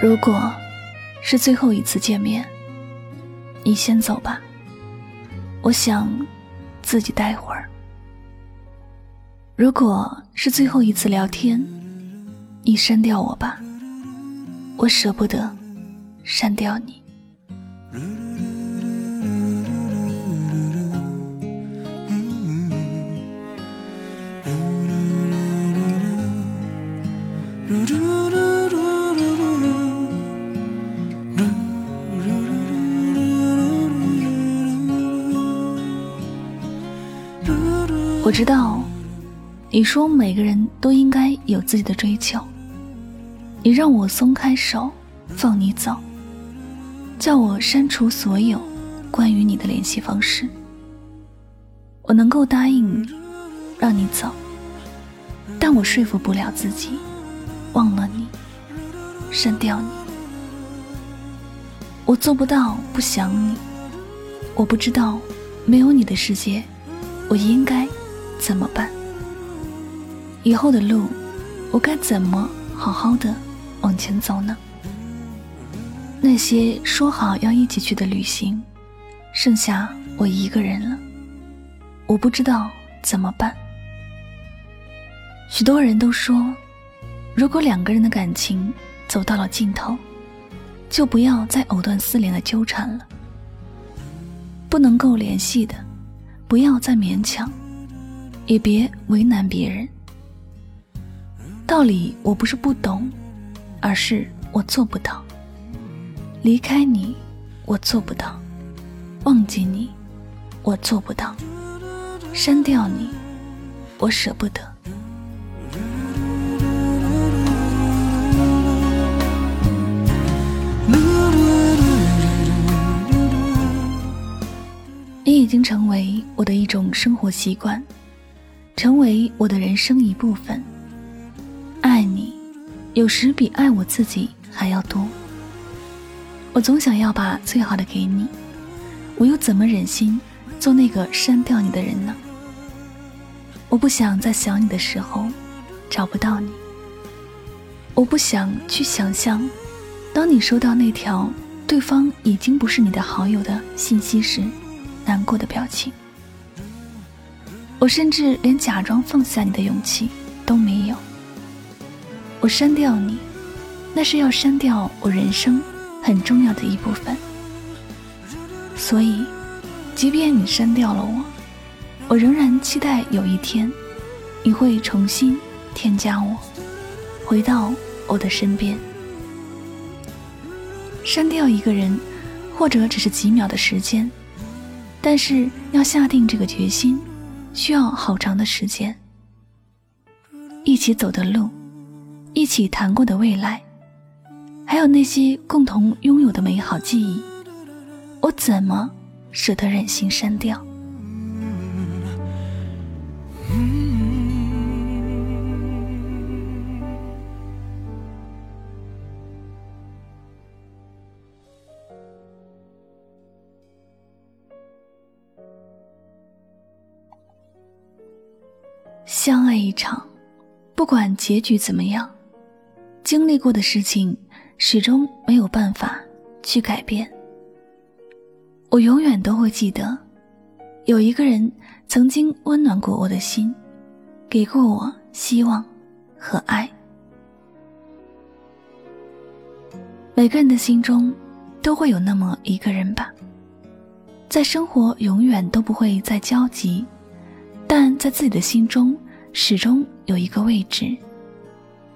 如果是最后一次见面，你先走吧，我想自己待会儿。如果是最后一次聊天，你删掉我吧，我舍不得删掉你。我知道，你说每个人都应该有自己的追求。你让我松开手，放你走，叫我删除所有关于你的联系方式。我能够答应你，让你走，但我说服不了自己忘了你，删掉你。我做不到不想你，我不知道没有你的世界，我应该。怎么办？以后的路，我该怎么好好的往前走呢？那些说好要一起去的旅行，剩下我一个人了，我不知道怎么办。许多人都说，如果两个人的感情走到了尽头，就不要再藕断丝连的纠缠了。不能够联系的，不要再勉强。也别为难别人。道理我不是不懂，而是我做不到。离开你，我做不到；忘记你，我做不到；删掉你，我舍不得。你已经成为我的一种生活习惯。成为我的人生一部分。爱你，有时比爱我自己还要多。我总想要把最好的给你，我又怎么忍心做那个删掉你的人呢？我不想在想你的时候找不到你。我不想去想象，当你收到那条对方已经不是你的好友的信息时，难过的表情。我甚至连假装放下你的勇气都没有。我删掉你，那是要删掉我人生很重要的一部分。所以，即便你删掉了我，我仍然期待有一天，你会重新添加我，回到我的身边。删掉一个人，或者只是几秒的时间，但是要下定这个决心。需要好长的时间，一起走的路，一起谈过的未来，还有那些共同拥有的美好记忆，我怎么舍得忍心删掉？相爱一场，不管结局怎么样，经历过的事情始终没有办法去改变。我永远都会记得，有一个人曾经温暖过我的心，给过我希望和爱。每个人的心中都会有那么一个人吧，在生活永远都不会再交集。但在自己的心中，始终有一个位置，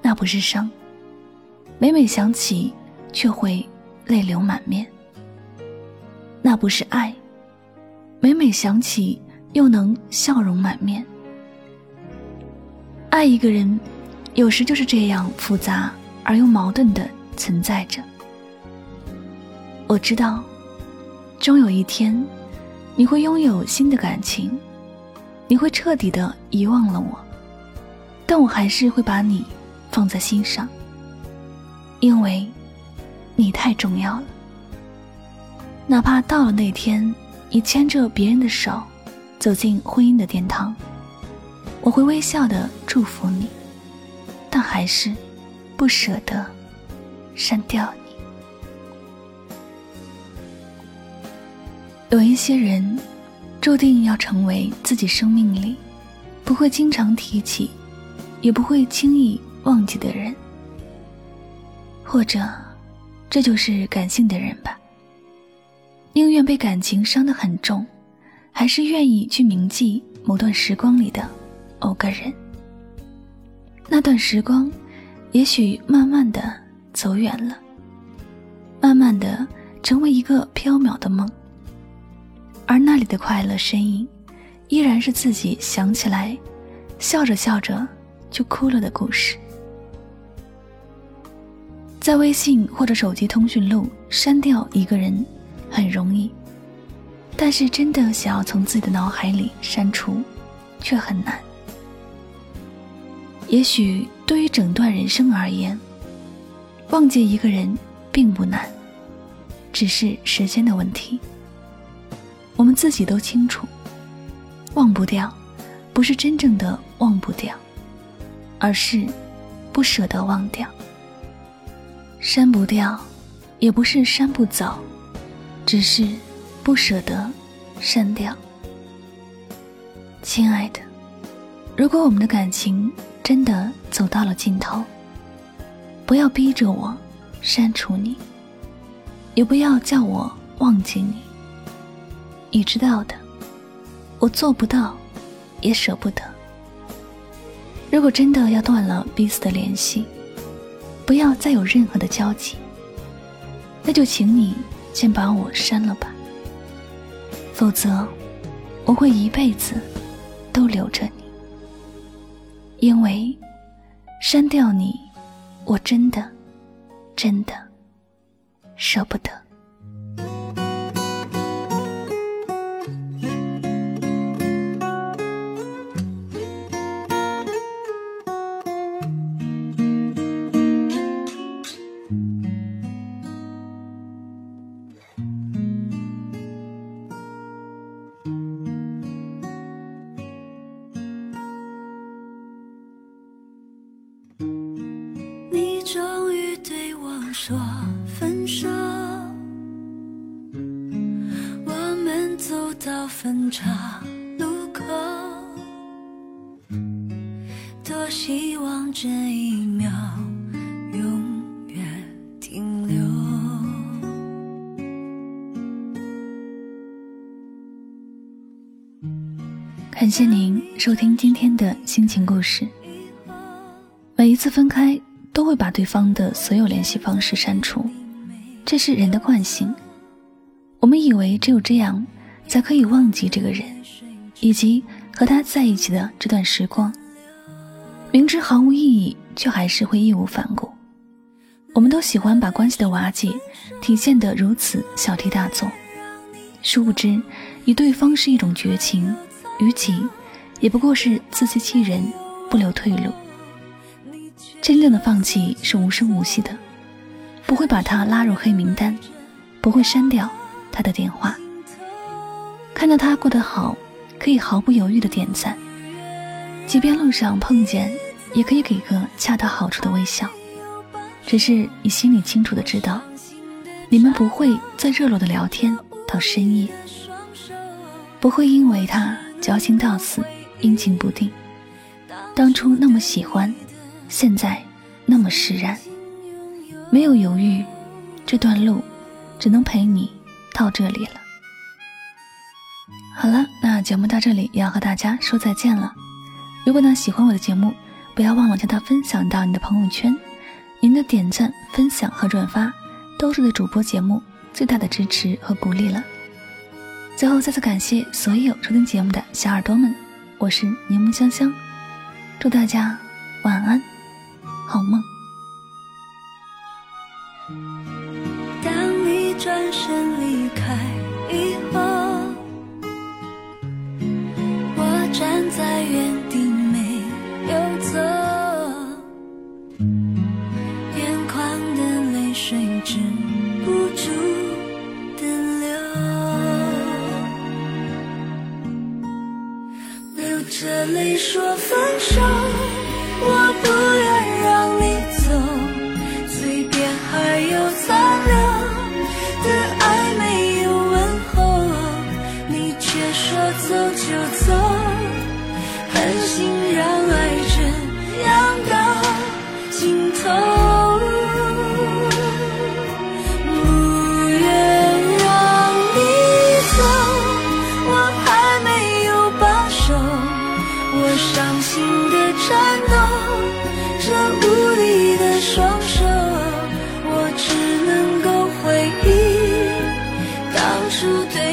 那不是伤。每每想起，却会泪流满面。那不是爱，每每想起，又能笑容满面。爱一个人，有时就是这样复杂而又矛盾的存在着。我知道，终有一天，你会拥有新的感情。你会彻底的遗忘了我，但我还是会把你放在心上，因为，你太重要了。哪怕到了那天，你牵着别人的手，走进婚姻的殿堂，我会微笑的祝福你，但还是不舍得删掉你。有一些人，注定要成为自己生命里不会经常提起，也不会轻易忘记的人。或者，这就是感性的人吧。宁愿被感情伤得很重，还是愿意去铭记某段时光里的某个人。那段时光，也许慢慢的走远了，慢慢的成为一个飘渺的梦。而那里的快乐身影，依然是自己想起来，笑着笑着就哭了的故事。在微信或者手机通讯录删掉一个人。很容易，但是真的想要从自己的脑海里删除，却很难。也许对于整段人生而言，忘记一个人并不难，只是时间的问题。我们自己都清楚，忘不掉，不是真正的忘不掉，而是不舍得忘掉。删不掉，也不是删不走。只是不舍得删掉，亲爱的。如果我们的感情真的走到了尽头，不要逼着我删除你，也不要叫我忘记你。你知道的，我做不到，也舍不得。如果真的要断了彼此的联系，不要再有任何的交集，那就请你。先把我删了吧，否则我会一辈子都留着你。因为删掉你，我真的真的舍不得。说分手，我们走到分岔路口，多希望这一秒永远停留。感谢您收听今天的心情故事。每一次分开。都会把对方的所有联系方式删除，这是人的惯性。我们以为只有这样，才可以忘记这个人，以及和他在一起的这段时光。明知毫无意义，却还是会义无反顾。我们都喜欢把关系的瓦解体现得如此小题大做，殊不知，与对方是一种绝情，与己，也不过是自欺欺人，不留退路。真正的放弃是无声无息的，不会把他拉入黑名单，不会删掉他的电话。看到他过得好，可以毫不犹豫的点赞，即便路上碰见，也可以给个恰到好处的微笑。只是你心里清楚的知道，你们不会再热络的聊天到深夜，不会因为他矫情到死，阴晴不定。当初那么喜欢。现在那么释然，没有犹豫，这段路只能陪你到这里了。好了，那节目到这里也要和大家说再见了。如果呢喜欢我的节目，不要忘了将它分享到你的朋友圈。您的点赞、分享和转发都是对主播节目最大的支持和鼓励了。最后再次感谢所有收听节目的小耳朵们，我是柠檬香香，祝大家晚安。好梦。当你转身离开以后，我站在原地没有走，眼眶的泪水止不住的流，流着泪说分手。我不说的。